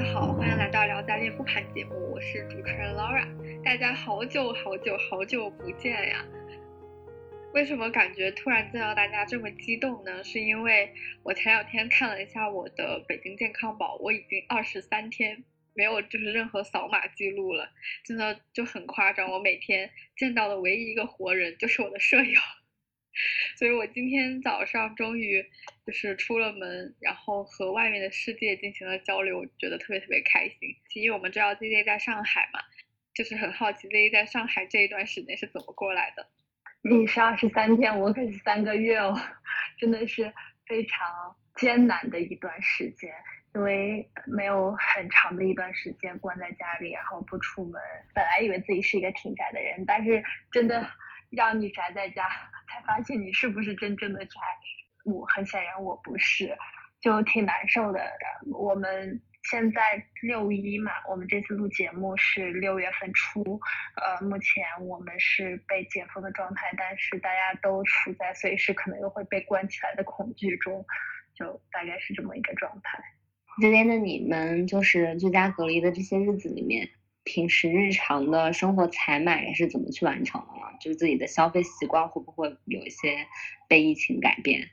大家好，欢迎来到聊斋恋复盘节目，我是主持人 Laura。大家好久好久好久不见呀！为什么感觉突然见到大家这么激动呢？是因为我前两天看了一下我的北京健康宝，我已经二十三天没有就是任何扫码记录了，真的就很夸张。我每天见到的唯一一个活人就是我的舍友。所以我今天早上终于就是出了门，然后和外面的世界进行了交流，觉得特别特别开心。因为我们知道 Z Z 在上海嘛，就是很好奇 Z Z 在上海这一段时间是怎么过来的。你是二十三天，我可是三个月哦，真的是非常艰难的一段时间，因为没有很长的一段时间关在家里，然后不出门。本来以为自己是一个挺宅的人，但是真的。让你宅在家，才发现你是不是真正的宅。我很显然我不是，就挺难受的。我们现在六一嘛，我们这次录节目是六月份初，呃，目前我们是被解封的状态，但是大家都处在随时可能又会被关起来的恐惧中，就大概是这么一个状态。这边的你们就是居家隔离的这些日子里面。平时日常的生活采买是怎么去完成的？就是自己的消费习惯会不会有一些被疫情改变？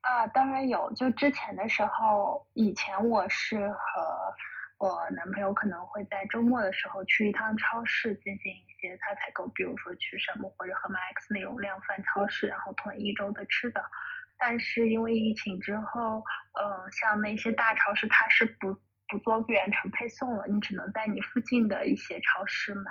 啊，当然有。就之前的时候，以前我是和我男朋友可能会在周末的时候去一趟超市进行一些他采购，比如说去山姆或者盒马 X 那种量贩超市，然后囤一周的吃的。但是因为疫情之后，呃，像那些大超市它是不。不做远程配送了，你只能在你附近的一些超市买。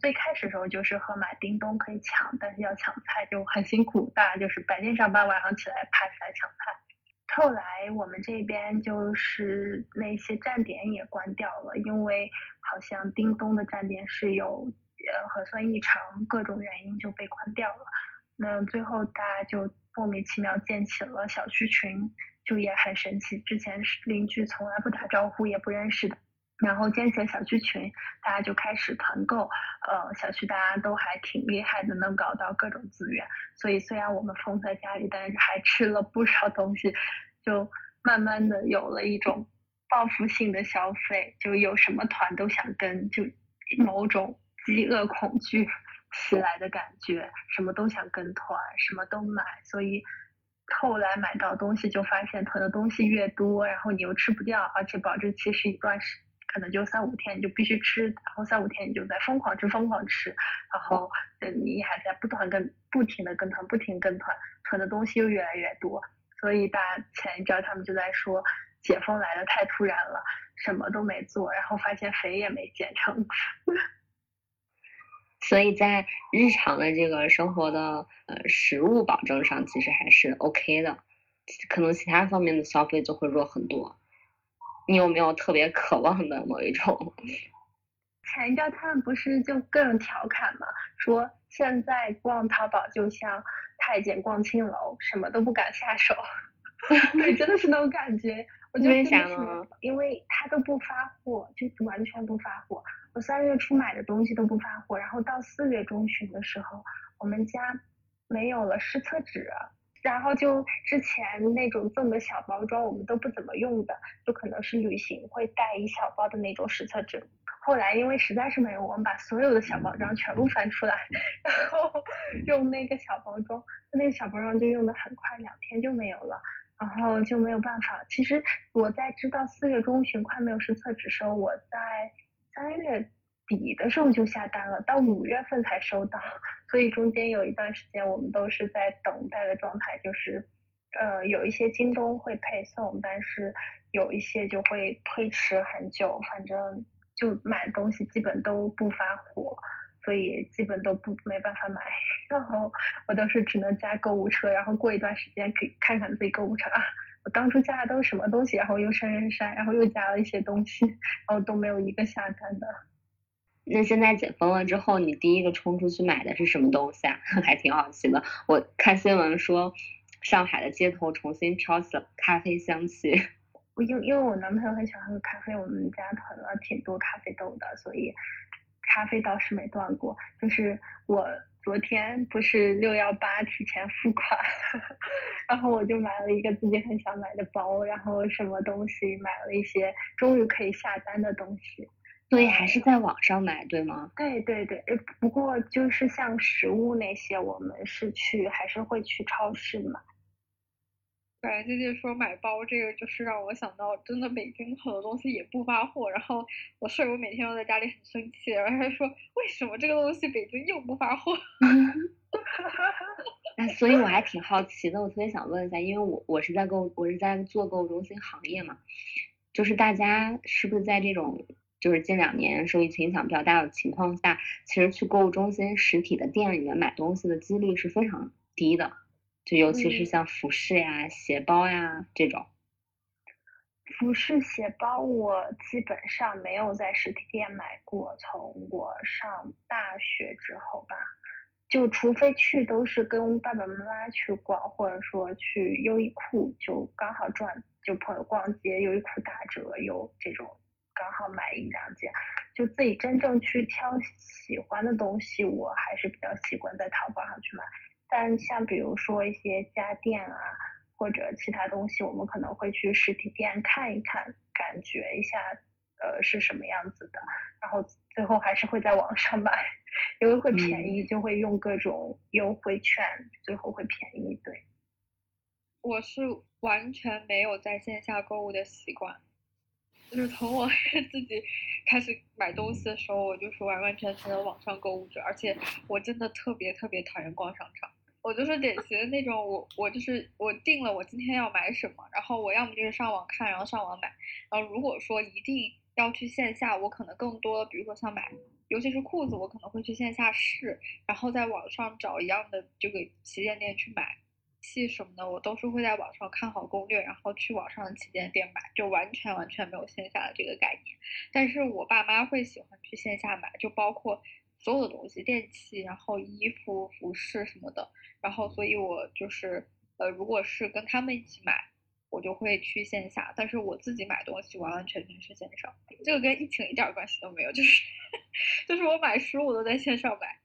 最开始的时候就是盒马、叮咚可以抢，但是要抢菜就很辛苦，大家就是白天上班，晚上起来爬起来抢菜。后来我们这边就是那些站点也关掉了，因为好像叮咚的站点是有呃核酸异常，各种原因就被关掉了。那最后大家就莫名其妙建起了小区群。就也很神奇，之前是邻居从来不打招呼，也不认识的，然后建起了小区群，大家就开始团购，呃，小区大家都还挺厉害的，能搞到各种资源，所以虽然我们封在家里，但是还吃了不少东西，就慢慢的有了一种报复性的消费，就有什么团都想跟，就某种饥饿恐惧袭来的感觉，什么都想跟团，什么都买，所以。后来买到东西就发现囤的东西越多，然后你又吃不掉，而且保质期是一段时，可能就三五天，你就必须吃，然后三五天你就在疯狂吃疯狂吃，然后你还在不断跟不停的跟团不停跟团，囤的东西又越来越多，所以大前一阵他们就在说解封来的太突然了，什么都没做，然后发现肥也没减成。所以在日常的这个生活的呃食物保证上，其实还是 OK 的，可能其他方面的消费就会弱很多。你有没有特别渴望的某一种？前一阵他们不是就各种调侃嘛，说现在逛淘宝就像太监逛青楼，什么都不敢下手。对，真的是那种感觉。我就为啥呢？因为他都不发货，就完全不发货。我三月初买的东西都不发货，然后到四月中旬的时候，我们家没有了湿厕纸，然后就之前那种赠的小包装我们都不怎么用的，就可能是旅行会带一小包的那种湿厕纸。后来因为实在是没有，我们把所有的小包装全部翻出来，然后 用那个小包装，那个小包装就用的很快，两天就没有了。然后就没有办法。其实我在知道四月中旬快没有实测纸时候，我在三月底的时候就下单了，到五月份才收到。所以中间有一段时间我们都是在等待的状态，就是呃有一些京东会配送，但是有一些就会推迟很久，反正就买东西基本都不发货。所以基本都不没办法买，然后我都是只能加购物车，然后过一段时间可以看看自己购物车啊，我当初加的都是什么东西，然后又删删删，然后又加了一些东西，然后都没有一个下单的。那现在解封了之后，你第一个冲出去买的是什么东西啊？还挺好奇的。我看新闻说，上海的街头重新飘起了咖啡香气。我因因为我男朋友很喜欢喝咖啡，我们家囤了挺多咖啡豆的，所以。咖啡倒是没断过，就是我昨天不是六幺八提前付款，然后我就买了一个自己很想买的包，然后什么东西买了一些终于可以下单的东西。所以还是在网上买，对吗？对对对，不过就是像食物那些，我们是去还是会去超市买。对，姐姐说买包这个，就是让我想到，真的北京很多东西也不发货。然后我舍友每天都在家里很生气，然后他说为什么这个东西北京又不发货？那，所以我还挺好奇的，我特别想问一下，因为我我是在购，我是在做购物中心行业嘛，就是大家是不是在这种就是近两年受疫情影响比较大的情况下，其实去购物中心实体的店里面买东西的几率是非常低的。就尤其是像服饰呀、鞋包呀这种，服饰鞋包我基本上没有在实体店买过。从我上大学之后吧，就除非去都是跟爸爸妈妈去逛，或者说去优衣库，就刚好转，就朋友逛街，优衣库打折有这种，刚好买一两件。就自己真正去挑喜欢的东西，我还是比较习惯在淘宝上去买。但像比如说一些家电啊，或者其他东西，我们可能会去实体店看一看，感觉一下，呃，是什么样子的，然后最后还是会在网上买，因为会便宜，就会用各种优惠券，最后会便宜。对，我是完全没有在线下购物的习惯，就是从我 自己开始买东西的时候，我就是完完全全的网上购物者，而且我真的特别特别讨厌逛商场。我就是典型的那种，我我就是我定了我今天要买什么，然后我要么就是上网看，然后上网买，然后如果说一定要去线下，我可能更多，比如说像买，尤其是裤子，我可能会去线下试，然后在网上找一样的这个旗舰店去买，系什么的我都是会在网上看好攻略，然后去网上的旗舰店买，就完全完全没有线下的这个概念。但是我爸妈会喜欢去线下买，就包括所有的东西，电器，然后衣服、服饰什么的。然后，所以我就是，呃，如果是跟他们一起买，我就会去线下；但是我自己买东西完完全全是线上。这个跟疫情一点关系都没有，就是，就是我买书我都在线上买。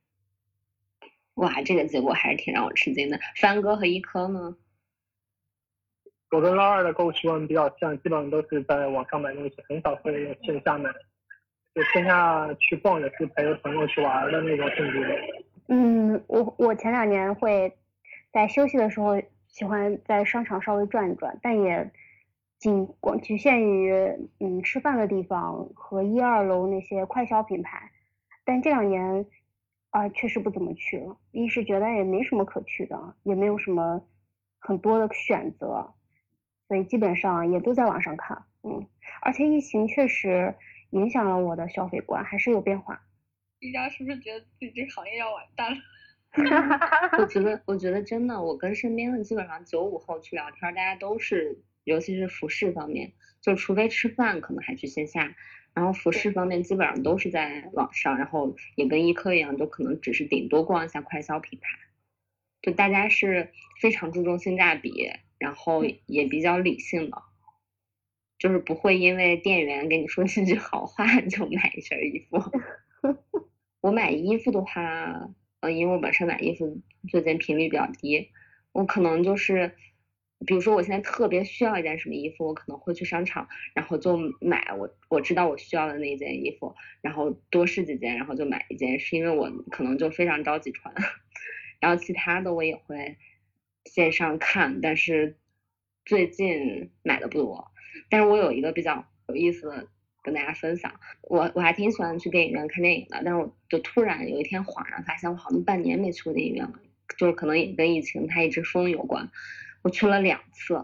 哇，这个结果还是挺让我吃惊的。帆哥和一科呢？我跟老二的购物习惯比较像，基本上都是在网上买东西，很少会线下买。就线下去逛也是陪着朋友去玩的那种性质的。嗯，我我前两年会在休息的时候喜欢在商场稍微转一转，但也仅光局限于嗯吃饭的地方和一二楼那些快消品牌。但这两年啊，确实不怎么去了。一是觉得也没什么可去的，也没有什么很多的选择，所以基本上也都在网上看。嗯，而且疫情确实影响了我的消费观，还是有变化。一家是不是觉得自己这行业要完蛋了？我觉得，我觉得真的，我跟身边的基本上九五后去聊天，大家都是，尤其是服饰方面，就除非吃饭可能还去线下，然后服饰方面基本上都是在网上，然后也跟医科一样，就可能只是顶多逛一下快消品牌，就大家是非常注重性价比，然后也比较理性的，就是不会因为店员给你说几句好话 就买一身衣服。我买衣服的话，呃，因为我本身买衣服最近频率比较低，我可能就是，比如说我现在特别需要一件什么衣服，我可能会去商场，然后就买我我知道我需要的那一件衣服，然后多试几件，然后就买一件，是因为我可能就非常着急穿，然后其他的我也会线上看，但是最近买的不多，但是我有一个比较有意思的。跟大家分享，我我还挺喜欢去电影院看电影的，但是我就突然有一天恍然发现，我好像半年没去过电影院了，就是可能也跟疫情它一直封有关。我去了两次，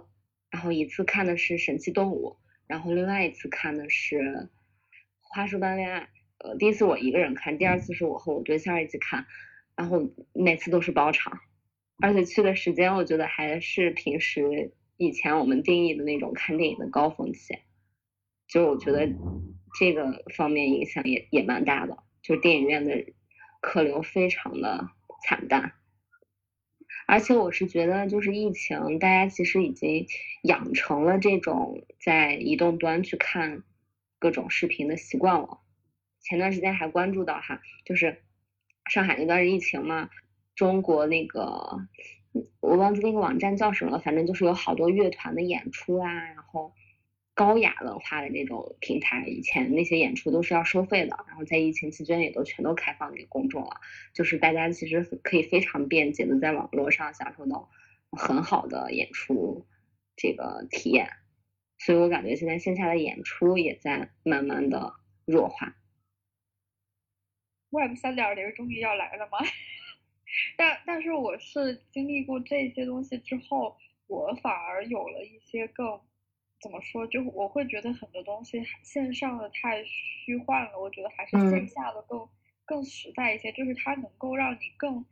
然后一次看的是《神奇动物》，然后另外一次看的是《花束般恋爱》。呃，第一次我一个人看，第二次是我和我对象一起看，然后每次都是包场，而且去的时间我觉得还是平时以前我们定义的那种看电影的高峰期。就我觉得这个方面影响也也蛮大的，就电影院的客流非常的惨淡，而且我是觉得就是疫情，大家其实已经养成了这种在移动端去看各种视频的习惯了。前段时间还关注到哈，就是上海那段疫情嘛，中国那个我忘记那个网站叫什么了，反正就是有好多乐团的演出啊，然后高雅文化的那种平台，以前那些演出都是要收费的，然后在疫情期间也都全都开放给公众了，就是大家其实可以非常便捷的在网络上享受到很好的演出这个体验，所以我感觉现在线下的演出也在慢慢的弱化。Web 三点零终于要来了吗？但但是我是经历过这些东西之后，我反而有了一些更怎么说，就我会觉得很多东西线上的太虚幻了，我觉得还是线下的更更实在一些，就是它能够让你更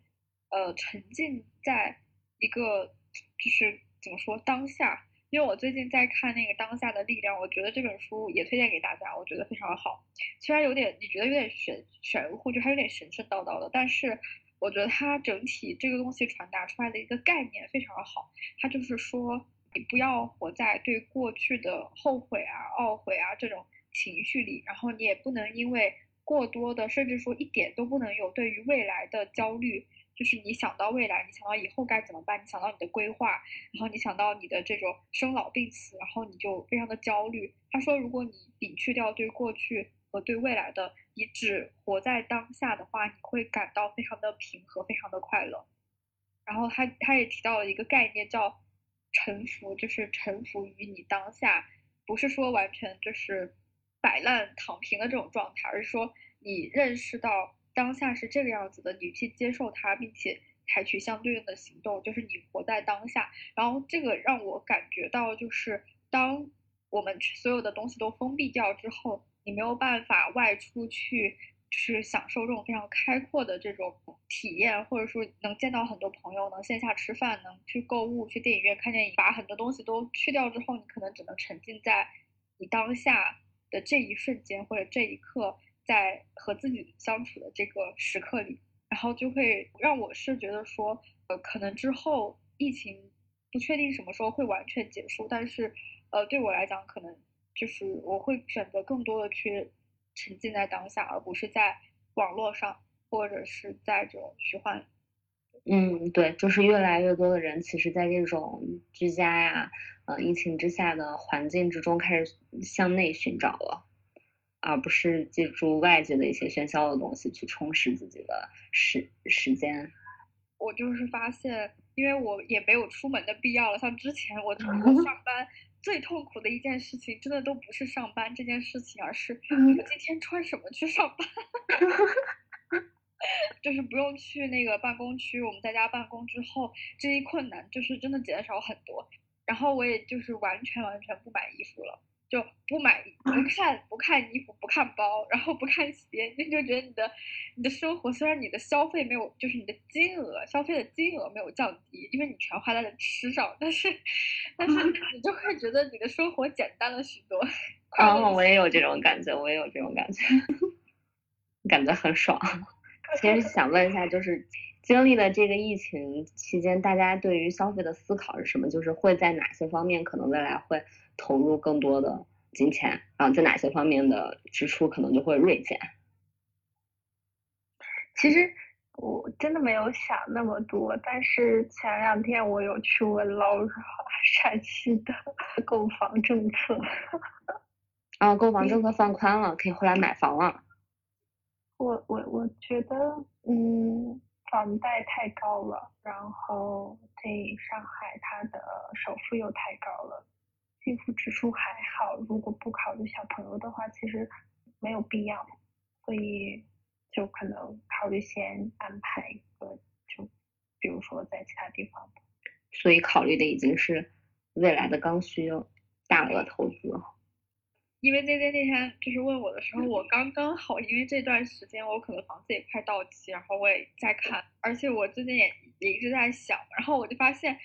呃沉浸在一个就是怎么说当下。因为我最近在看那个《当下的力量》，我觉得这本书也推荐给大家，我觉得非常好。虽然有点你觉得有点玄玄乎，就还有点神神叨叨的，但是。我觉得它整体这个东西传达出来的一个概念非常好，它就是说你不要活在对过去的后悔啊、懊悔啊这种情绪里，然后你也不能因为过多的，甚至说一点都不能有对于未来的焦虑，就是你想到未来，你想到以后该怎么办，你想到你的规划，然后你想到你的这种生老病死，然后你就非常的焦虑。他说，如果你摒去掉对过去。和对未来的，你只活在当下的话，你会感到非常的平和，非常的快乐。然后他他也提到了一个概念叫臣服，就是臣服于你当下，不是说完全就是摆烂躺平的这种状态，而是说你认识到当下是这个样子的，你去接受它，并且采取相对应的行动，就是你活在当下。然后这个让我感觉到，就是当我们所有的东西都封闭掉之后。你没有办法外出去，就是享受这种非常开阔的这种体验，或者说能见到很多朋友，能线下吃饭，能去购物、去电影院看电影。把很多东西都去掉之后，你可能只能沉浸在你当下的这一瞬间或者这一刻，在和自己相处的这个时刻里，然后就会让我是觉得说，呃，可能之后疫情不确定什么时候会完全结束，但是，呃，对我来讲，可能。就是我会选择更多的去沉浸在当下，而不是在网络上或者是在这种虚幻。嗯，对，就是越来越多的人，其实在这种居家呀、呃疫情之下的环境之中，开始向内寻找了，而不是借助外界的一些喧嚣的东西去充实自己的时时间。我就是发现，因为我也没有出门的必要了，像之前我 我上班。最痛苦的一件事情，真的都不是上班这件事情，而是我今天穿什么去上班。就是不用去那个办公区，我们在家办公之后，这一困难就是真的减少很多。然后我也就是完全完全不买衣服了。就不买不看不看衣服不看包，然后不看鞋，你就觉得你的你的生活虽然你的消费没有，就是你的金额消费的金额没有降低，因为你全花在了吃上，但是但是 你就会觉得你的生活简单了许多。哦，我也有这种感觉，我也有这种感觉，感觉很爽。其实想问一下，就是经历了这个疫情期间，大家对于消费的思考是什么？就是会在哪些方面可能未来会？投入更多的金钱，然后在哪些方面的支出可能就会锐减。其实我真的没有想那么多，但是前两天我有去问 Laura 陕西的 购房政策。啊，购房政策 放宽了，可以回来买房了。我我我觉得，嗯，房贷太高了，然后对上海，它的首付又太高了。支付支出还好，如果不考虑小朋友的话，其实没有必要，所以就可能考虑先安排一个，就比如说在其他地方。所以考虑的已经是未来的刚需大额投资。因为 J J 那天就是问我的时候，我刚刚好，因为这段时间我可能房子也快到期，然后我也在看，而且我最近也也一直在想，然后我就发现。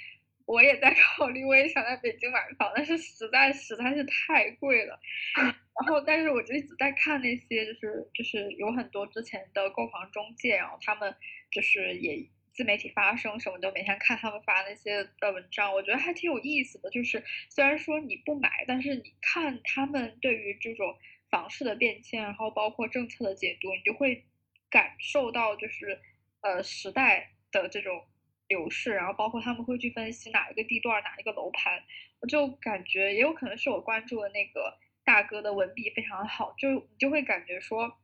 我也在考虑，我也想在北京买房，但是实在实在是太贵了。然后，但是我就一直在看那些，就是就是有很多之前的购房中介，然后他们就是也自媒体发声什么的，每天看他们发那些的文章，我觉得还挺有意思的。就是虽然说你不买，但是你看他们对于这种房市的变迁，然后包括政策的解读，你就会感受到就是呃时代的这种。流逝，然后包括他们会去分析哪一个地段、哪一个楼盘，我就感觉也有可能是我关注的那个大哥的文笔非常好，就你就会感觉说，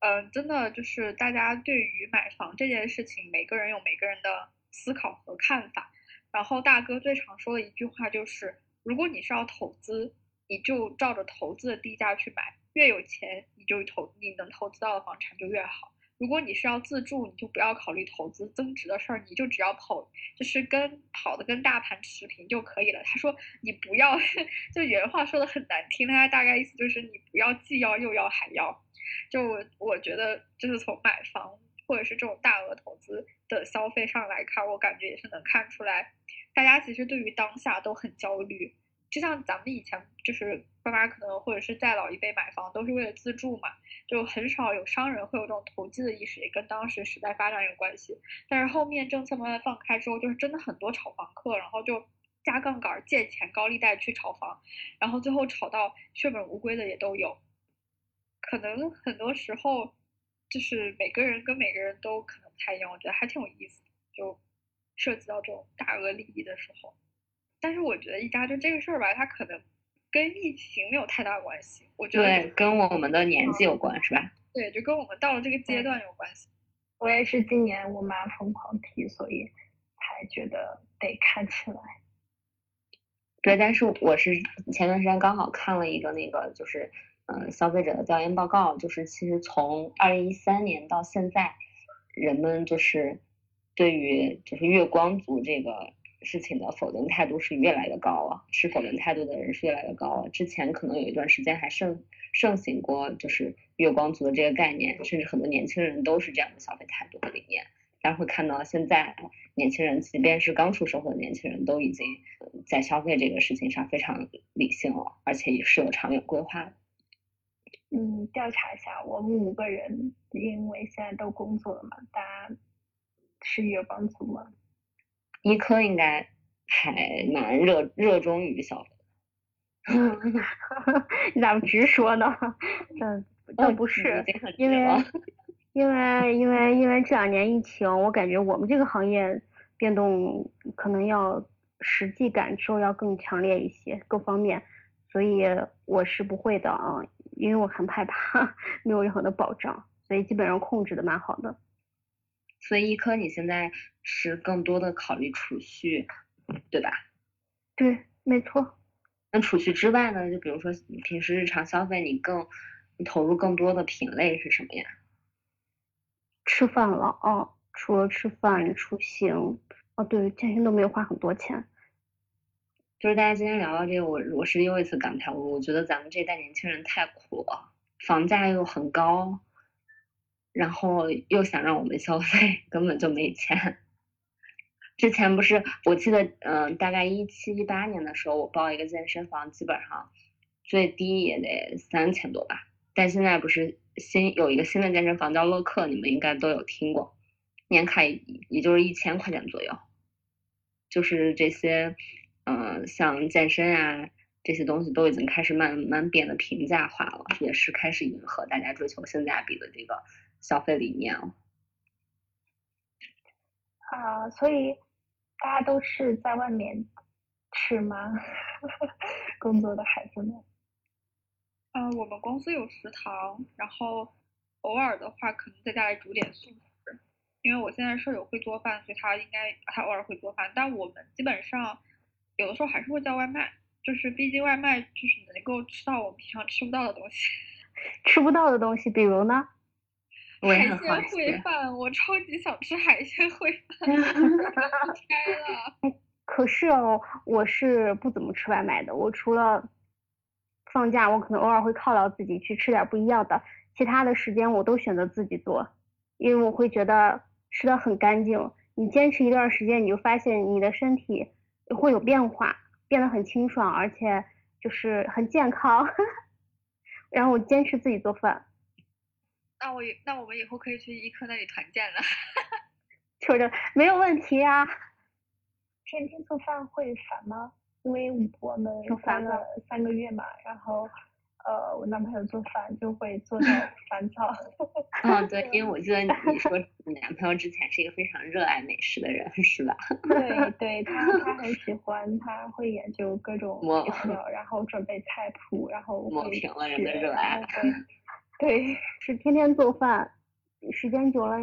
嗯，真的就是大家对于买房这件事情，每个人有每个人的思考和看法。然后大哥最常说的一句话就是，如果你是要投资，你就照着投资的地价去买，越有钱你就投，你能投资到的房产就越好。如果你是要自住，你就不要考虑投资增值的事儿，你就只要跑，就是跟跑的跟大盘持平就可以了。他说你不要，就原话说的很难听，他大概意思就是你不要既要又要还要。就我觉得，就是从买房或者是这种大额投资的消费上来看，我感觉也是能看出来，大家其实对于当下都很焦虑。就像咱们以前就是爸妈可能或者是再老一辈买房都是为了自住嘛，就很少有商人会有这种投机的意识，也跟当时时代发展有关系。但是后面政策慢慢放开之后，就是真的很多炒房客，然后就加杠杆借钱高利贷去炒房，然后最后炒到血本无归的也都有。可能很多时候就是每个人跟每个人都可能不太一样，我觉得还挺有意思，就涉及到这种大额利益的时候。但是我觉得一家就这个事儿吧，它可能跟疫情没有太大关系。我觉得对，跟我们的年纪有关，是吧？对，就跟我们到了这个阶段有关系。我也是今年我妈疯狂提，所以才觉得得看起来。对，但是我是前段时间刚好看了一个那个，就是嗯消费者的调研报告，就是其实从二零一三年到现在，人们就是对于就是月光族这个。事情的否定态度是越来越高了，持否定态度的人是越来越高了。之前可能有一段时间还盛盛行过，就是月光族的这个概念，甚至很多年轻人都是这样的消费态度和理念。大家会看到，现在年轻人，即便是刚出社会的年轻人，都已经在消费这个事情上非常理性了，而且也是有长远规划。嗯，调查一下，我们五个人，因为现在都工作了嘛，大家是月光族吗？医科应该还蛮热热衷于消费，你咋不直说呢？嗯，倒不是，因为因为因为因为这两年疫情，我感觉我们这个行业变动可能要实际感受要更强烈一些，各方面，所以我是不会的啊，因为我很害怕 没有任何的保障，所以基本上控制的蛮好的。所以医科你现在是更多的考虑储蓄，对吧？对，没错。那储蓄之外呢？就比如说你平时日常消费，你更你投入更多的品类是什么呀？吃饭了哦，除了吃饭、出行，哦对，健身都没有花很多钱。就是大家今天聊到这个，我我是又一次感慨，我我觉得咱们这代年轻人太苦了，房价又很高。然后又想让我们消费，根本就没钱。之前不是，我记得，嗯，大概一七一八年的时候，我报一个健身房，基本上最低也得三千多吧。但现在不是新有一个新的健身房叫乐客，你们应该都有听过，年卡也就是一千块钱左右。就是这些，嗯，像健身啊这些东西都已经开始慢慢变得平价化了，也是开始迎合大家追求性价比的这个。消费理念了，啊，所以大家都是在外面吃吗？工作的孩子们？嗯，我们公司有食堂，然后偶尔的话可能在家里煮点素食，因为我现在舍友会做饭，所以他应该他偶尔会做饭，但我们基本上有的时候还是会叫外卖，就是毕竟外卖就是能够吃到我们平常吃不到的东西。吃不到的东西，比如呢？海鲜烩饭，我超级想吃海鲜烩饭。开了。可是哦，我是不怎么吃外卖的。我除了放假，我可能偶尔会犒劳自己去吃点不一样的，其他的时间我都选择自己做，因为我会觉得吃的很干净。你坚持一段时间，你就发现你的身体会有变化，变得很清爽，而且就是很健康。然后我坚持自己做饭。那我那我们以后可以去医科那里团建了，求着没有问题啊。天天做饭会烦吗？因为我们三个三个月嘛，然后呃，我男朋友做饭就会做的 烦躁。嗯，对，因为我记得你说你男朋友之前是一个非常热爱美食的人，是吧？对，对他他很 喜欢，他会研究各种调料，然后准备菜谱，然后抹平了人的热爱。对，是天天做饭，时间久了，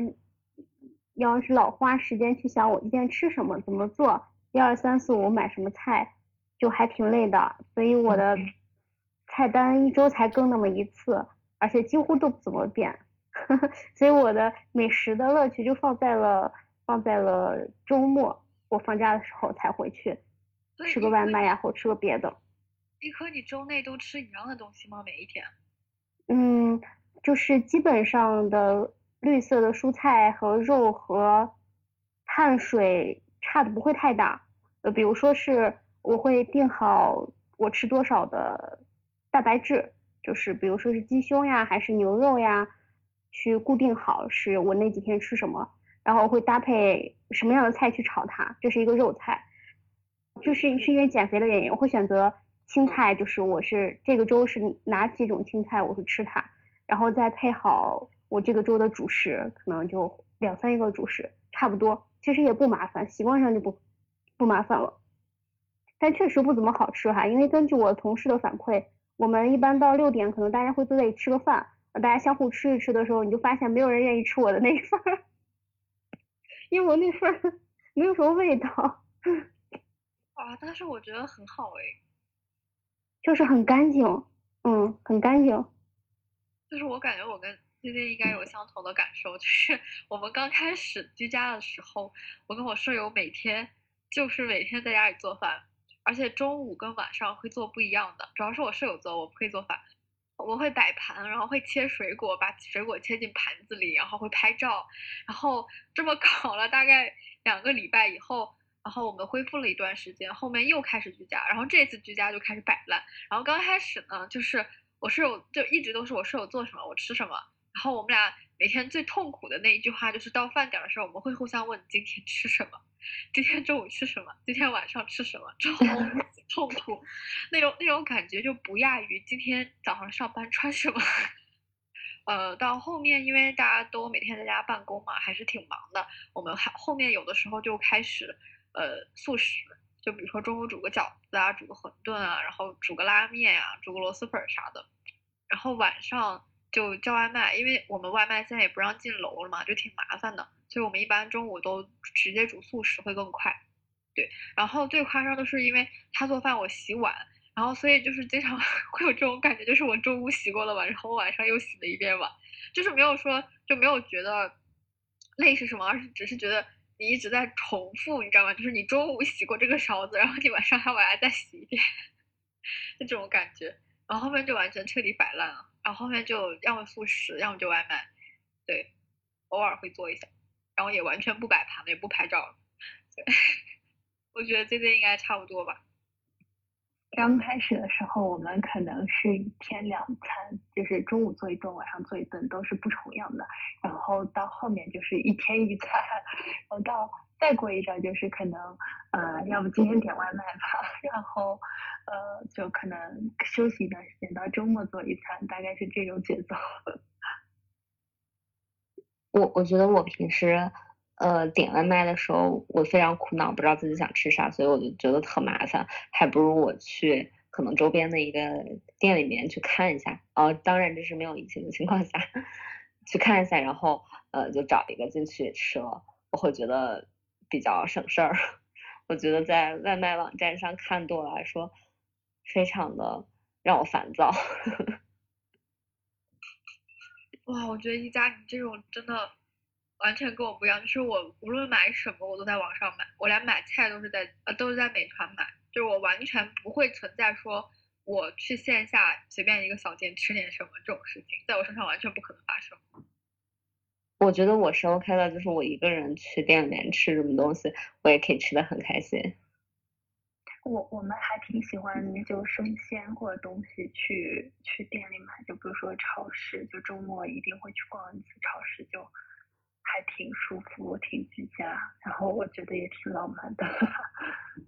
要是老花时间去想我今天吃什么，怎么做，一二三四五买什么菜，就还挺累的。所以我的。菜单一周才更那么一次，而且几乎都不怎么变，所以我的美食的乐趣就放在了放在了周末，我放假的时候才回去吃个外卖呀，或吃个别的。一科，你周内都吃一样的东西吗？每一天？嗯，就是基本上的绿色的蔬菜和肉和碳水差的不会太大。呃，比如说是我会定好我吃多少的。蛋白质就是比如说是鸡胸呀，还是牛肉呀，去固定好是我那几天吃什么，然后会搭配什么样的菜去炒它，这是一个肉菜，就是是因为减肥的原因，我会选择青菜，就是我是这个周是哪几种青菜我会吃它，然后再配好我这个周的主食，可能就两三个主食差不多，其实也不麻烦，习惯上就不不麻烦了，但确实不怎么好吃哈，因为根据我同事的反馈。我们一般到六点，可能大家会坐在一起吃个饭，大家相互吃一吃的时候，你就发现没有人愿意吃我的那一份儿，因为我那份儿 没有什么味道。啊，但是我觉得很好哎，就是很干净，嗯，很干净。就是我感觉我跟今天应该有相同的感受，就是我们刚开始居家的时候，我跟我舍友每天就是每天在家里做饭。而且中午跟晚上会做不一样的，主要是我舍友做，我不会做饭。我会摆盘，然后会切水果，把水果切进盘子里，然后会拍照，然后这么搞了大概两个礼拜以后，然后我们恢复了一段时间，后面又开始居家，然后这次居家就开始摆烂。然后刚开始呢，就是我舍友就一直都是我舍友做什么我吃什么，然后我们俩每天最痛苦的那一句话就是到饭点的时候，我们会互相问今天吃什么。今天中午吃什么？今天晚上吃什么？超痛苦，那种那种感觉就不亚于今天早上上班穿什么。呃，到后面因为大家都每天在家办公嘛，还是挺忙的。我们还后面有的时候就开始呃素食，就比如说中午煮个饺子啊，煮个馄饨啊，然后煮个拉面呀，煮个螺蛳粉啥的。然后晚上就叫外卖，因为我们外卖现在也不让进楼了嘛，就挺麻烦的。所以我们一般中午都直接煮素食会更快，对。然后最夸张的是，因为他做饭我洗碗，然后所以就是经常 会有这种感觉，就是我中午洗过了碗，然后我晚上又洗了一遍碗，就是没有说就没有觉得累是什么，而是只是觉得你一直在重复，你知道吗？就是你中午洗过这个勺子，然后你晚上还往下再洗一遍，就这种感觉。然后后面就完全彻底摆烂了，然后后面就要么素食，要么就外卖，对，偶尔会做一下。然后也完全不摆盘了，也不拍照了。对，我觉得这边应该差不多吧。刚开始的时候，我们可能是一天两餐，就是中午做一顿，晚上做一顿，都是不重样的。然后到后面就是一天一餐，然后到再过一阵就是可能，呃，要不今天点外卖吧，然后呃，就可能休息一段时间，到周末做一餐，大概是这种节奏。我我觉得我平时，呃，点外卖的时候，我非常苦恼，不知道自己想吃啥，所以我就觉得特麻烦，还不如我去可能周边的一个店里面去看一下，哦，当然这是没有疫情的情况下，去看一下，然后呃，就找一个进去吃了，我会觉得比较省事儿。我觉得在外卖网站上看多了来说，非常的让我烦躁。哇，我觉得一家你这种真的完全跟我不一样，就是我无论买什么我都在网上买，我连买菜都是在呃都是在美团买，就是我完全不会存在说我去线下随便一个小店吃点什么这种事情，在我身上完全不可能发生。我觉得我是 OK 的，就是我一个人去店里面吃什么东西，我也可以吃的很开心。我我们还挺喜欢就生鲜或者东西去去店里买，就比如说超市，就周末一定会去逛一次超市，就还挺舒服，挺居家，然后我觉得也挺浪漫的。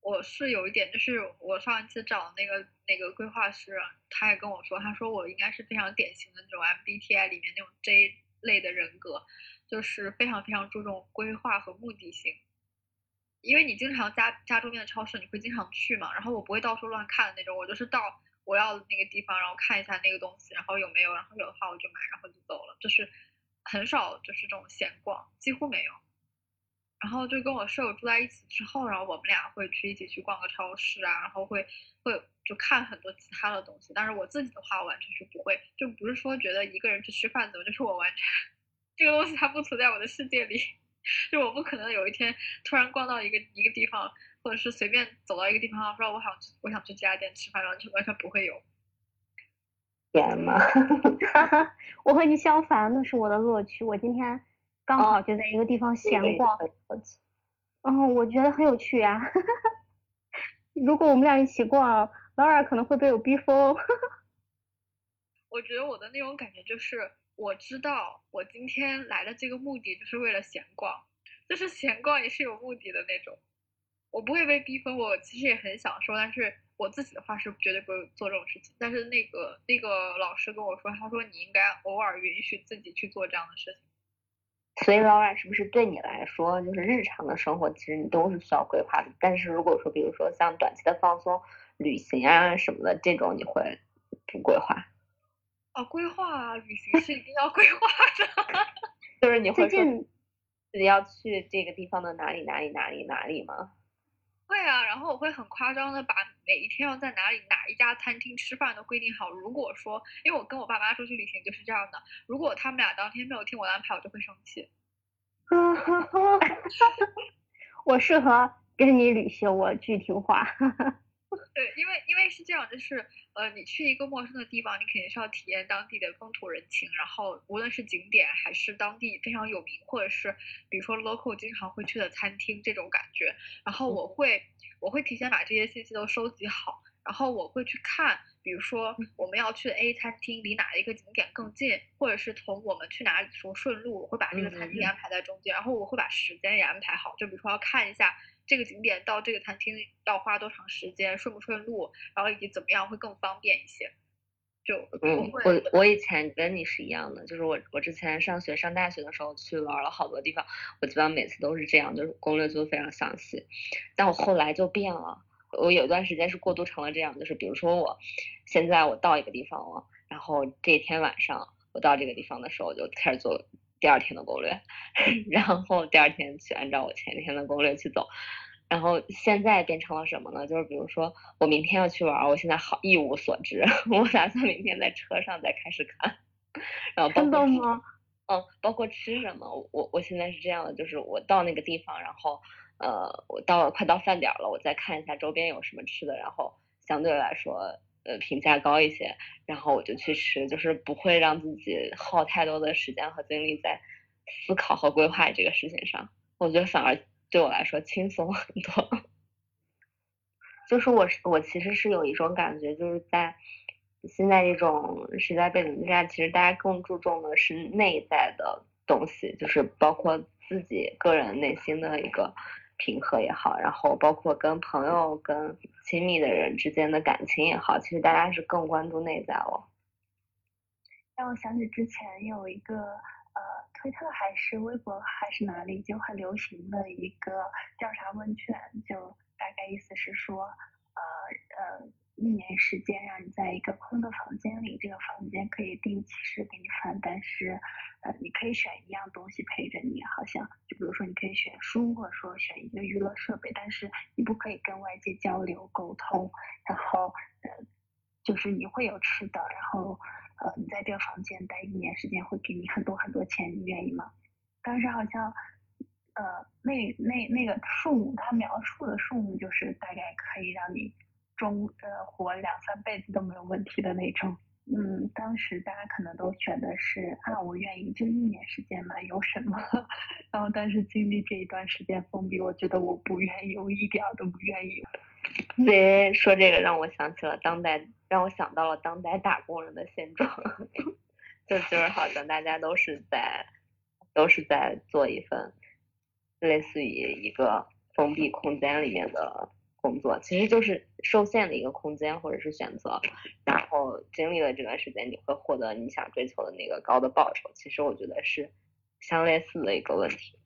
我是有一点，就是我上一次找那个那个规划师，他也跟我说，他说我应该是非常典型的那种 MBTI 里面那种 J 类的人格，就是非常非常注重规划和目的性。因为你经常家家周边的超市，你会经常去嘛，然后我不会到处乱看的那种，我就是到我要的那个地方，然后看一下那个东西，然后有没有，然后有的话我就买，然后就走了，就是很少就是这种闲逛，几乎没有。然后就跟我舍友住在一起之后，然后我们俩会去一起去逛个超市啊，然后会会就看很多其他的东西。但是我自己的话，完全是不会，就不是说觉得一个人去吃饭怎么，就是我完全 这个东西它不存在我的世界里，就我不可能有一天突然逛到一个一个地方，或者是随便走到一个地方，说我想我想去这家店吃饭，然后就完全不会有。天呐，我和你相反，那是我的乐趣。我今天。刚好就在一个地方闲逛，嗯，我觉得很有趣啊。如果我们俩一起逛，劳尔可能会被我逼疯。我觉得我的那种感觉就是，我知道我今天来的这个目的就是为了闲逛，就是闲逛也是有目的的那种。我不会被逼疯，我其实也很享受，但是我自己的话是绝对不会做这种事情。但是那个那个老师跟我说，他说你应该偶尔允许自己去做这样的事情。所以老冉是不是对你来说，就是日常的生活，其实你都是需要规划的。但是如果说，比如说像短期的放松、旅行啊什么的这种，你会不规划？哦，规划旅行是一定要规划的。就是你会说自己要去这个地方的哪里哪里哪里哪里吗？会啊，然后我会很夸张的把每一天要在哪里哪一家餐厅吃饭都规定好。如果说，因为我跟我爸妈出去旅行就是这样的，如果他们俩当天没有听我的安排，我就会生气。我适合跟你旅行，我巨听话。对，因为因为是这样，就是呃，你去一个陌生的地方，你肯定是要体验当地的风土人情，然后无论是景点还是当地非常有名，或者是比如说 local 经常会去的餐厅这种感觉，然后我会我会提前把这些信息都收集好，然后我会去看，比如说我们要去的 A 餐厅离哪一个景点更近，或者是从我们去哪里时候顺路，我会把这个餐厅安排在中间，然后我会把时间也安排好，就比如说要看一下。这个景点到这个餐厅要花多长时间，顺不顺路，然后以及怎么样会更方便一些。就嗯，我我以前跟你是一样的，就是我我之前上学上大学的时候去玩了好多地方，我基本上每次都是这样，就是攻略做的非常详细。但我后来就变了，我有一段时间是过渡成了这样，就是比如说我现在我到一个地方了，然后这天晚上我到这个地方的时候，我就开始做。第二天的攻略，然后第二天去按照我前天的攻略去走，然后现在变成了什么呢？就是比如说我明天要去玩，我现在好一无所知，我打算明天在车上再开始看，然后真的吗？嗯，包括吃什么，我我现在是这样的，就是我到那个地方，然后呃，我到快到饭点了，我再看一下周边有什么吃的，然后相对来说。呃，评价高一些，然后我就去吃，就是不会让自己耗太多的时间和精力在思考和规划这个事情上。我觉得反而对我来说轻松很多。就是我，我其实是有一种感觉，就是在现在这种时代背景之下，其实大家更注重的是内在的东西，就是包括自己个人内心的一个。平和也好，然后包括跟朋友、跟亲密的人之间的感情也好，其实大家是更关注内在了。让我想起之前有一个呃，推特还是微博还是哪里就很流行的一个调查问卷，就大概意思是说，呃呃。一年时间让你在一个空的房间里，这个房间可以定期是给你饭，但是，呃，你可以选一样东西陪着你，好像就比如说你可以选书，或者说选一个娱乐设备，但是你不可以跟外界交流沟通。然后，呃，就是你会有吃的，然后，呃，你在这个房间待一年时间会给你很多很多钱，你愿意吗？当时好像，呃，那那那个数目，他描述的数目就是大概可以让你。中呃活两三辈子都没有问题的那种，嗯，当时大家可能都选的是啊，我愿意就一年时间嘛，有什么？然后但是经历这一段时间封闭，我觉得我不愿意，我一点都不愿意。对，说这个让我想起了当代，让我想到了当代打工人的现状，就就是好像大家都是在都是在做一份类似于一个封闭空间里面的。工作，其实就是受限的一个空间或者是选择，然后经历了这段时间，你会获得你想追求的那个高的报酬。其实我觉得是相类似的一个问题。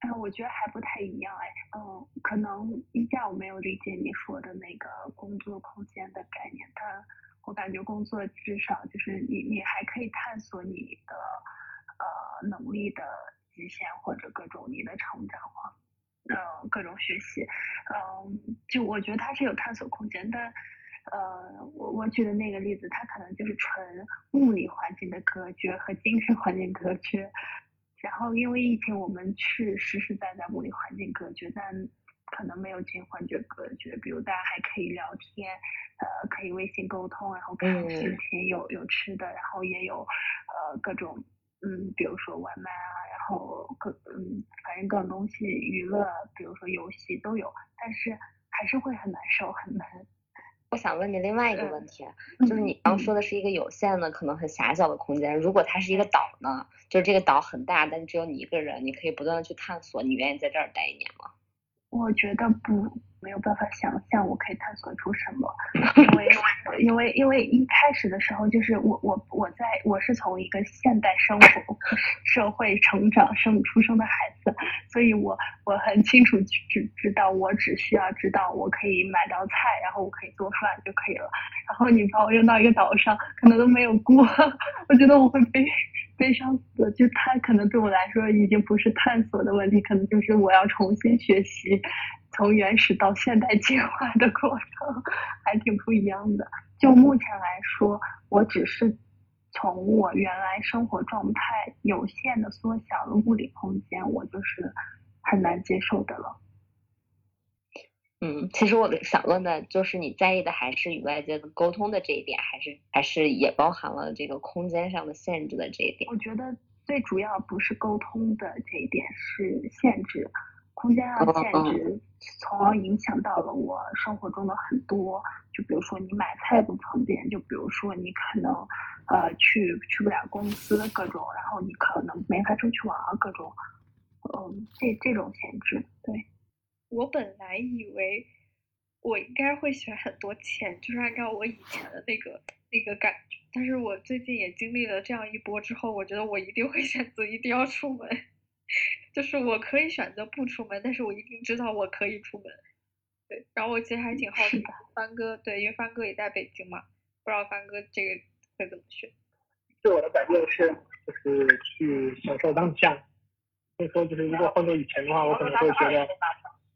嗯，我觉得还不太一样哎，嗯，可能一下我没有理解你说的那个工作空间的概念，但我感觉工作至少就是你你还可以探索你的呃能力的极限或者各种你的成长啊，嗯，各种学习，嗯，就我觉得它是有探索空间，但呃，我我举的那个例子，它可能就是纯物理环境的隔绝和精神环境隔绝。然后因为疫情，我们是实实在在物理环境隔绝，但可能没有精神环境隔绝。比如大家还可以聊天，呃，可以微信沟通，然后看视频，有有吃的，然后也有呃各种嗯，比如说外卖啊，然后各嗯，反正各种东西娱乐，比如说游戏都有，但是还是会很难受，很难。我想问你另外一个问题，就是你刚说的是一个有限的、可能很狭小的空间，如果它是一个岛呢？就是这个岛很大，但只有你一个人，你可以不断的去探索，你愿意在这儿待一年吗？我觉得不。没有办法想象我可以探索出什么，因为因为因为一开始的时候就是我我我在我是从一个现代生活社会成长生出生的孩子，所以我我很清楚知知道我只需要知道我可以买到菜，然后我可以做饭就可以了。然后你把我扔到一个岛上，可能都没有锅，我觉得我会悲悲伤死。就他可能对我来说已经不是探索的问题，可能就是我要重新学习。从原始到现代进化的过程还挺不一样的。就目前来说，我只是从我原来生活状态有限的缩小了物理空间，我就是很难接受的了。嗯，其实我想问的就是，你在意的还是与外界的沟通的这一点，还是还是也包含了这个空间上的限制的这一点？我觉得最主要不是沟通的这一点，是限制。空间上限制，从而影响到了我生活中的很多。就比如说你买菜不方便，就比如说你可能呃去去不了公司各种，然后你可能没法出去玩各种，嗯，这这种限制。对，我本来以为我应该会选很多钱，就是按照我以前的那个那个感觉。但是我最近也经历了这样一波之后，我觉得我一定会选择一定要出门。就是我可以选择不出门，但是我一定知道我可以出门。对，然后我其实还挺好奇帆哥，对，因为帆哥也在北京嘛，不知道帆哥这个会怎么选。对我的感觉是，就是去享受当下。所以说，就是如果换做以前的话，我可能会觉得，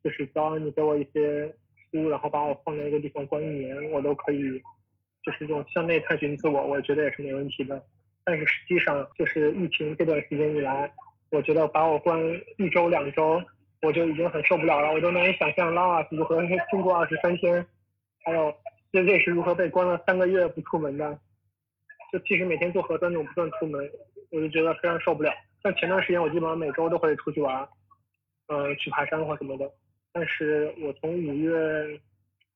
就是只要你给我一些书，然后把我放在一个地方关一年，我都可以，就是这种向内探寻自我，我觉得也是没问题的。但是实际上，就是疫情这段时间以来。我觉得把我关一周两周，我就已经很受不了了。我都难以想象拉瓦是如何经过二十三天，还有这这是如何被关了三个月不出门的。就即使每天做核酸，我不算出门，我就觉得非常受不了。像前段时间，我基本上每周都会出去玩，嗯，去爬山或什么的。但是我从五月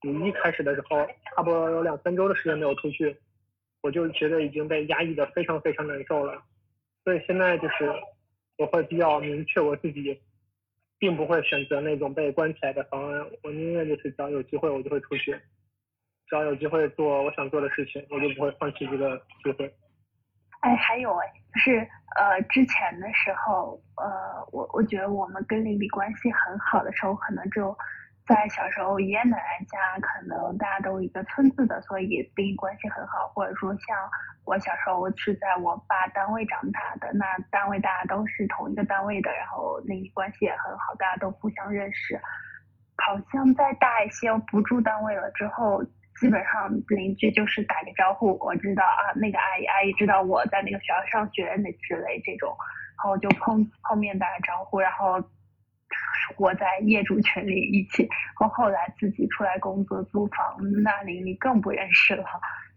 五一开始的时候，差不多有两三周的时间没有出去，我就觉得已经被压抑的非常非常难受了。所以现在就是。我会比较明确我自己，并不会选择那种被关起来的方案。我宁愿就是只要有机会，我就会出去；只要有机会做我想做的事情，我就不会放弃这个机会。哎，还有哎，就是呃，之前的时候，呃，我我觉得我们跟邻里关系很好的时候，可能就。在小时候，爷爷奶奶家可能大家都一个村子的，所以邻里关系很好。或者说，像我小时候是在我爸单位长大的，那单位大家都是同一个单位的，然后邻里关系也很好，大家都互相认识。好像再大一些不住单位了之后，基本上邻居就是打个招呼，我知道啊，那个阿姨阿姨知道我在那个学校上学那之类这种，然后就碰碰面打个招呼，然后。活在业主群里一起，然后后来自己出来工作租房，那邻里更不认识了。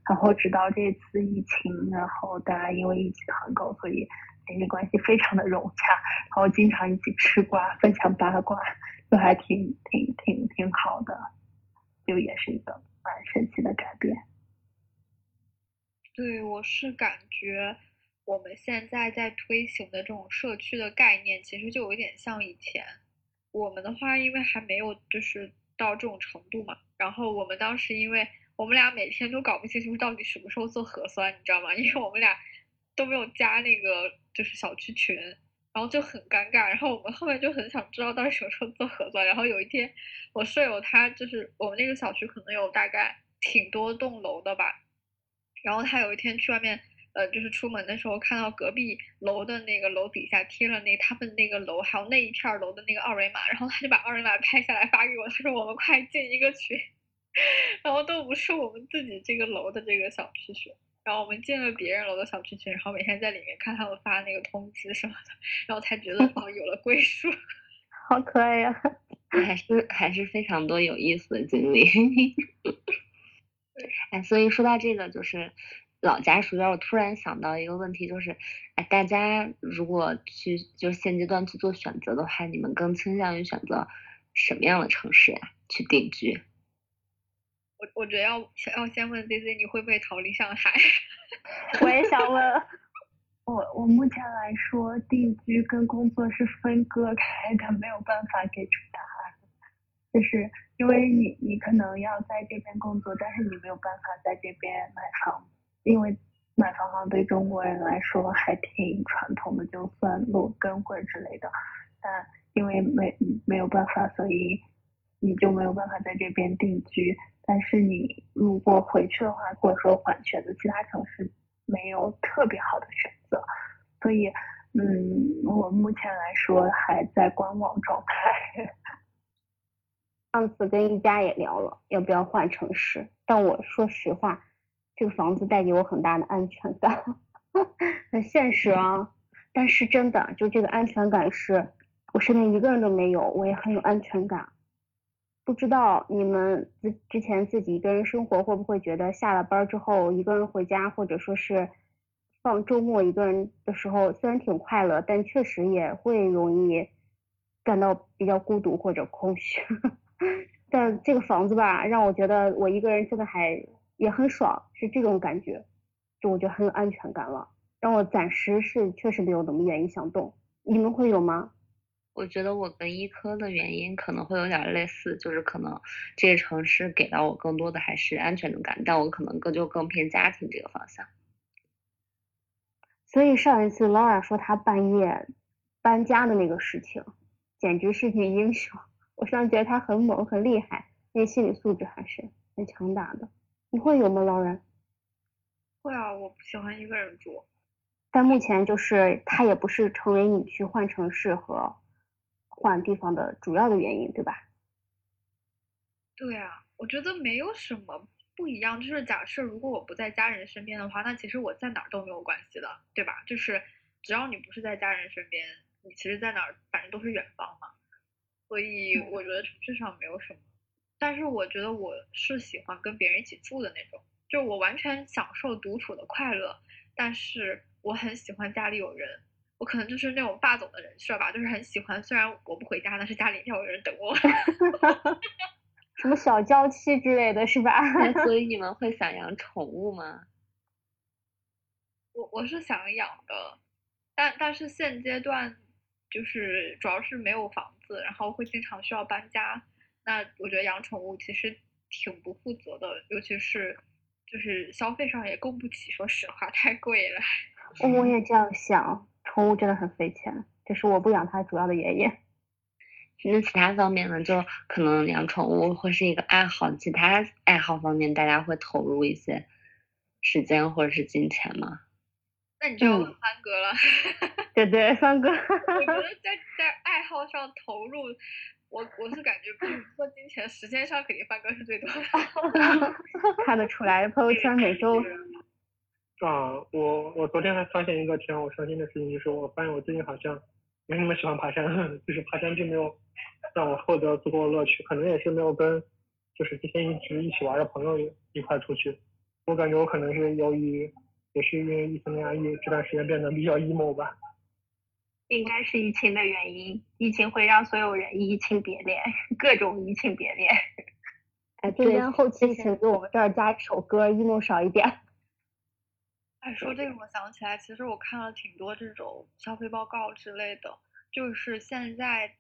然后直到这次疫情，然后大家因为一起团购，所以邻里关系非常的融洽，然后经常一起吃瓜、分享八卦，就还挺挺挺挺好的，就也是一个蛮神奇的改变。对，我是感觉我们现在在推行的这种社区的概念，其实就有点像以前。我们的话，因为还没有就是到这种程度嘛。然后我们当时因为我们俩每天都搞不清楚到底什么时候做核酸，你知道吗？因为我们俩都没有加那个就是小区群，然后就很尴尬。然后我们后面就很想知道到底什么时候做核酸。然后有一天，我舍友他就是我们那个小区可能有大概挺多栋楼的吧，然后他有一天去外面。呃，就是出门的时候看到隔壁楼的那个楼底下贴了那他们那个楼还有那一片楼的那个二维码，然后他就把二维码拍下来发给我，他说我们快进一个群，然后都不是我们自己这个楼的这个小区群，然后我们进了别人楼的小区群，然后每天在里面看他们发那个通知什么的，然后才觉得 哦有了归属，好可爱呀，还是还是非常多有意思的经历，哎，所以说到这个就是。老家属院，我突然想到一个问题，就是，哎，大家如果去就现阶段去做选择的话，你们更倾向于选择什么样的城市呀？去定居？我我觉得要要先问 Z Z，你会不会逃离上海？我也想问。我我目前来说，定居跟工作是分割开的，没有办法给出答案。就是因为你你可能要在这边工作，但是你没有办法在这边买房。因为买房好像对中国人来说还挺传统的，就算落根或者之类的，但因为没没有办法，所以你就没有办法在这边定居。但是你如果回去的话，或者说换选择其他城市，没有特别好的选择。所以，嗯，我目前来说还在观望状态。上次跟一家也聊了，要不要换城市？但我说实话。这个房子带给我很大的安全感，很现实啊。但是真的，就这个安全感是我身边一个人都没有，我也很有安全感。不知道你们之之前自己一个人生活会不会觉得下了班之后一个人回家，或者说是放周末一个人的时候，虽然挺快乐，但确实也会容易感到比较孤独或者空虚。但这个房子吧，让我觉得我一个人真的还。也很爽，是这种感觉，就我觉得很有安全感了。让我暂时是确实没有那么愿意想动，你们会有吗？我觉得我跟医科的原因可能会有点类似，就是可能这个城市给到我更多的还是安全感，但我可能更就更偏家庭这个方向。所以上一次 Laura 说她半夜搬家的那个事情，简直是女英雄。我突然觉得他很猛很厉害，那心理素质还是很强大的。你会有吗，老人？会啊，我不喜欢一个人住。但目前就是他也不是成为你去换城市和换地方的主要的原因，对吧？对啊，我觉得没有什么不一样。就是假设如果我不在家人身边的话，那其实我在哪儿都没有关系的，对吧？就是只要你不是在家人身边，你其实在哪儿反正都是远方嘛。所以我觉得城市上没有什么。但是我觉得我是喜欢跟别人一起住的那种，就我完全享受独处的快乐。但是我很喜欢家里有人，我可能就是那种霸总的人设吧，就是很喜欢，虽然我不回家，但是家里要有人等我。什么小娇妻之类的是吧？所以你 们会想养宠物吗？我我是想养的，但但是现阶段就是主要是没有房子，然后会经常需要搬家。那我觉得养宠物其实挺不负责的，尤其是就是消费上也供不起，说实话太贵了。我也这样想，宠物真的很费钱，这是我不养它主要的原因。那其他方面呢？就可能养宠物会是一个爱好，其他爱好方面大家会投入一些时间或者是金钱吗？那你就要问帆哥了。对对，帆哥。我觉得在在爱好上投入。我我是感觉，不说金钱，时间上肯定范哥是最多的。看得出来，朋友圈每周。啊，我我昨天还发现一个挺让我伤心的事情，就是我发现我最近好像没什么喜欢爬山，就是爬山并没有让我获得足够的乐趣，可能也是没有跟就是之前一直一起玩的朋友一块出去。我感觉我可能是由于，也是因为疫情的压抑，这段时间变得比较 emo 吧。应该是疫情的原因，疫情会让所有人移情别恋，各种移情别恋。哎，这边后期请给我们这儿加一首歌，emo 少一点。哎，说这个我想起来，其实我看了挺多这种消费报告之类的，就是现在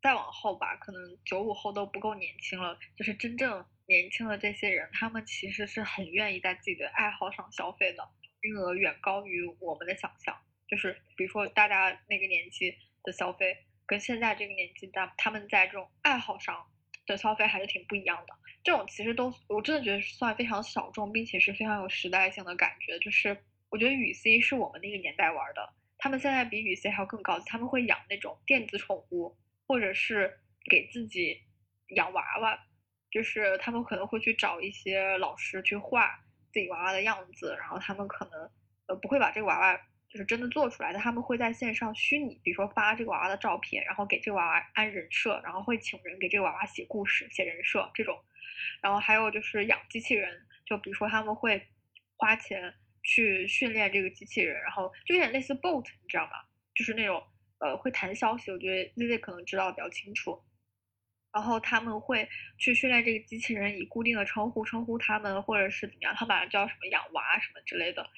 再往后吧，可能九五后都不够年轻了，就是真正年轻的这些人，他们其实是很愿意在自己的爱好上消费的，金额远高于我们的想象。就是比如说大家那个年纪的消费，跟现在这个年纪的他们在这种爱好上的消费还是挺不一样的。这种其实都我真的觉得算非常小众，并且是非常有时代性的感觉。就是我觉得雨 C 是我们那个年代玩的，他们现在比雨 C 还要更高级，他们会养那种电子宠物，或者是给自己养娃娃，就是他们可能会去找一些老师去画自己娃娃的样子，然后他们可能呃不会把这个娃娃。就是真的做出来的，他们会在线上虚拟，比如说发这个娃娃的照片，然后给这个娃娃安人设，然后会请人给这个娃娃写故事、写人设这种。然后还有就是养机器人，就比如说他们会花钱去训练这个机器人，然后就有点类似 bot，你知道吗？就是那种呃会弹消息，我觉得 Z Z 可能知道比较清楚。然后他们会去训练这个机器人，以固定的称呼称呼他们，或者是怎么样，他把它叫什么养娃什么之类的，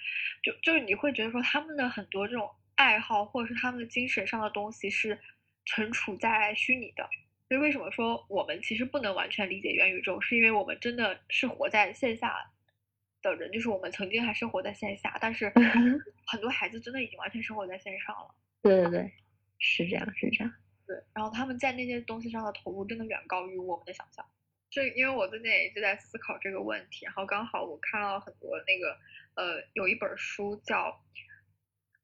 就就是你会觉得说他们的很多这种爱好，或者是他们的精神上的东西是存储在虚拟的。所以为什么说我们其实不能完全理解元宇宙，是因为我们真的是活在线下的人，就是我们曾经还生活在线下，但是很多孩子真的已经完全生活在线上了。对对对，是这样，是这样。对，然后他们在那些东西上的投入真的远高于我们的想象。这因为我最近也一直在思考这个问题，然后刚好我看到很多那个呃，有一本书叫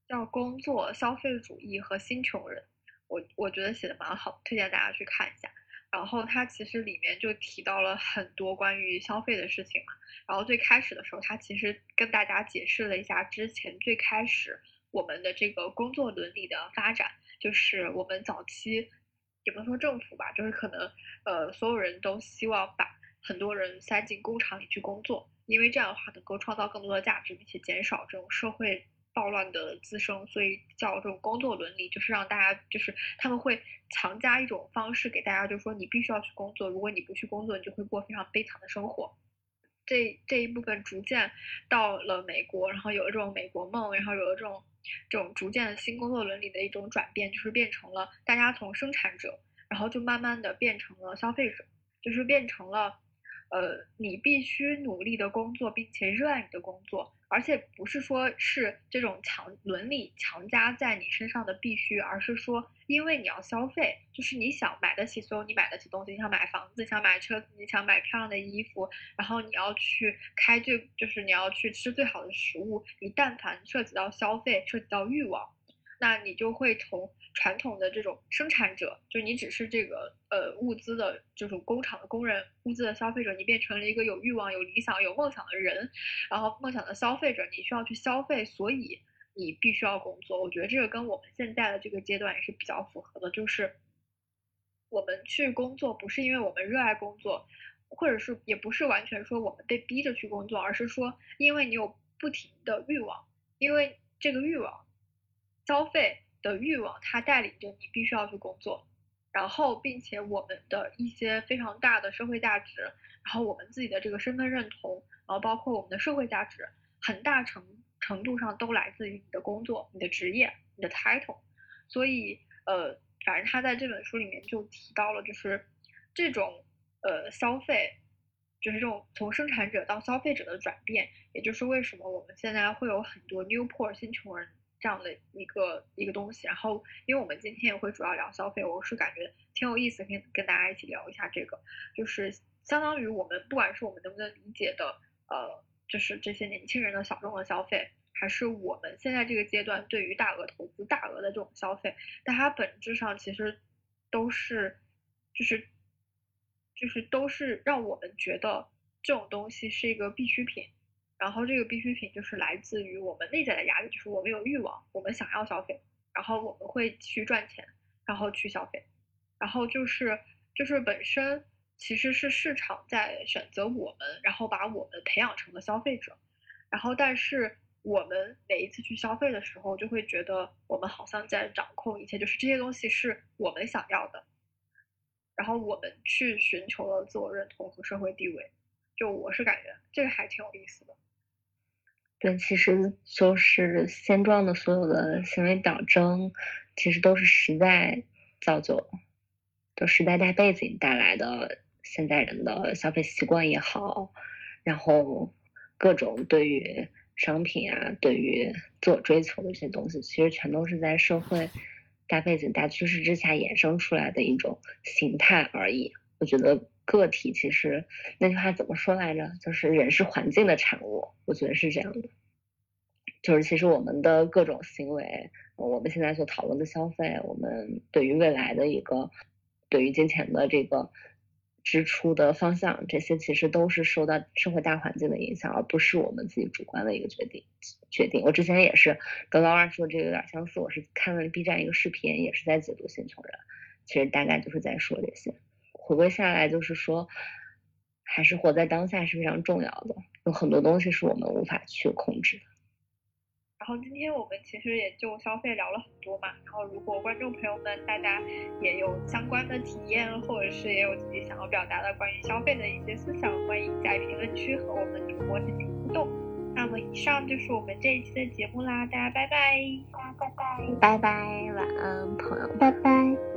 叫《工作、消费主义和新穷人》，我我觉得写的蛮好，推荐大家去看一下。然后它其实里面就提到了很多关于消费的事情嘛。然后最开始的时候，它其实跟大家解释了一下之前最开始我们的这个工作伦理的发展。就是我们早期也不能说政府吧，就是可能呃所有人都希望把很多人塞进工厂里去工作，因为这样的话能够创造更多的价值，并且减少这种社会暴乱的滋生，所以叫这种工作伦理，就是让大家就是他们会强加一种方式给大家，就是说你必须要去工作，如果你不去工作，你就会过非常悲惨的生活。这这一部分逐渐到了美国，然后有了这种美国梦，然后有了这种。这种逐渐的新工作伦理的一种转变，就是变成了大家从生产者，然后就慢慢的变成了消费者，就是变成了。呃，你必须努力的工作，并且热爱你的工作，而且不是说是这种强伦理强加在你身上的必须，而是说，因为你要消费，就是你想买得起所有你买得起东西，你想买房子，想买车子，你想买漂亮的衣服，然后你要去开最，就是你要去吃最好的食物，你但凡涉及到消费，涉及到欲望，那你就会从。传统的这种生产者，就你只是这个呃物资的就是工厂的工人，物资的消费者，你变成了一个有欲望、有理想、有梦想的人，然后梦想的消费者，你需要去消费，所以你必须要工作。我觉得这个跟我们现在的这个阶段也是比较符合的，就是我们去工作不是因为我们热爱工作，或者是也不是完全说我们被逼着去工作，而是说因为你有不停的欲望，因为这个欲望消费。的欲望，它带领着你必须要去工作，然后，并且我们的一些非常大的社会价值，然后我们自己的这个身份认同，然后包括我们的社会价值，很大程程度上都来自于你的工作、你的职业、你的 title。所以，呃，反正他在这本书里面就提到了，就是这种呃消费，就是这种从生产者到消费者的转变，也就是为什么我们现在会有很多 new poor 新穷人。这样的一个一个东西，然后因为我们今天也会主要聊消费，我是感觉挺有意思，可以跟大家一起聊一下这个，就是相当于我们不管是我们能不能理解的，呃，就是这些年轻人的小众的消费，还是我们现在这个阶段对于大额投资、大额的这种消费，但它本质上其实都是，就是就是都是让我们觉得这种东西是一个必需品。然后这个必需品就是来自于我们内在的压力，就是我们有欲望，我们想要消费，然后我们会去赚钱，然后去消费，然后就是就是本身其实是市场在选择我们，然后把我们培养成了消费者，然后但是我们每一次去消费的时候，就会觉得我们好像在掌控一切，就是这些东西是我们想要的，然后我们去寻求了自我认同和社会地位，就我是感觉这个还挺有意思的。对，其实就是现状的所有的行为表征，其实都是时代造就的。就时代大背景带来的现在人的消费习惯也好，然后各种对于商品啊，对于自我追求的一些东西，其实全都是在社会大背景、大趋势之下衍生出来的一种形态而已。我觉得个体其实那句话怎么说来着？就是人是环境的产物。我觉得是这样的，就是其实我们的各种行为，我们现在所讨论的消费，我们对于未来的一个。对于金钱的这个支出的方向，这些其实都是受到社会大环境的影响，而不是我们自己主观的一个决定。决定。我之前也是跟老二说这个有点相似，我是看了 B 站一个视频，也是在解读新穷人，其实大概就是在说这些。回归下来就是说，还是活在当下是非常重要的，有很多东西是我们无法去控制的。然后今天我们其实也就消费聊了很多嘛。然后如果观众朋友们大家也有相关的体验，或者是也有自己想要表达的关于消费的一些思想，欢迎在评论区和我们主播进行互动。那么以上就是我们这一期的节目啦，大家拜拜，大家拜拜，拜拜，晚安，朋友，拜拜。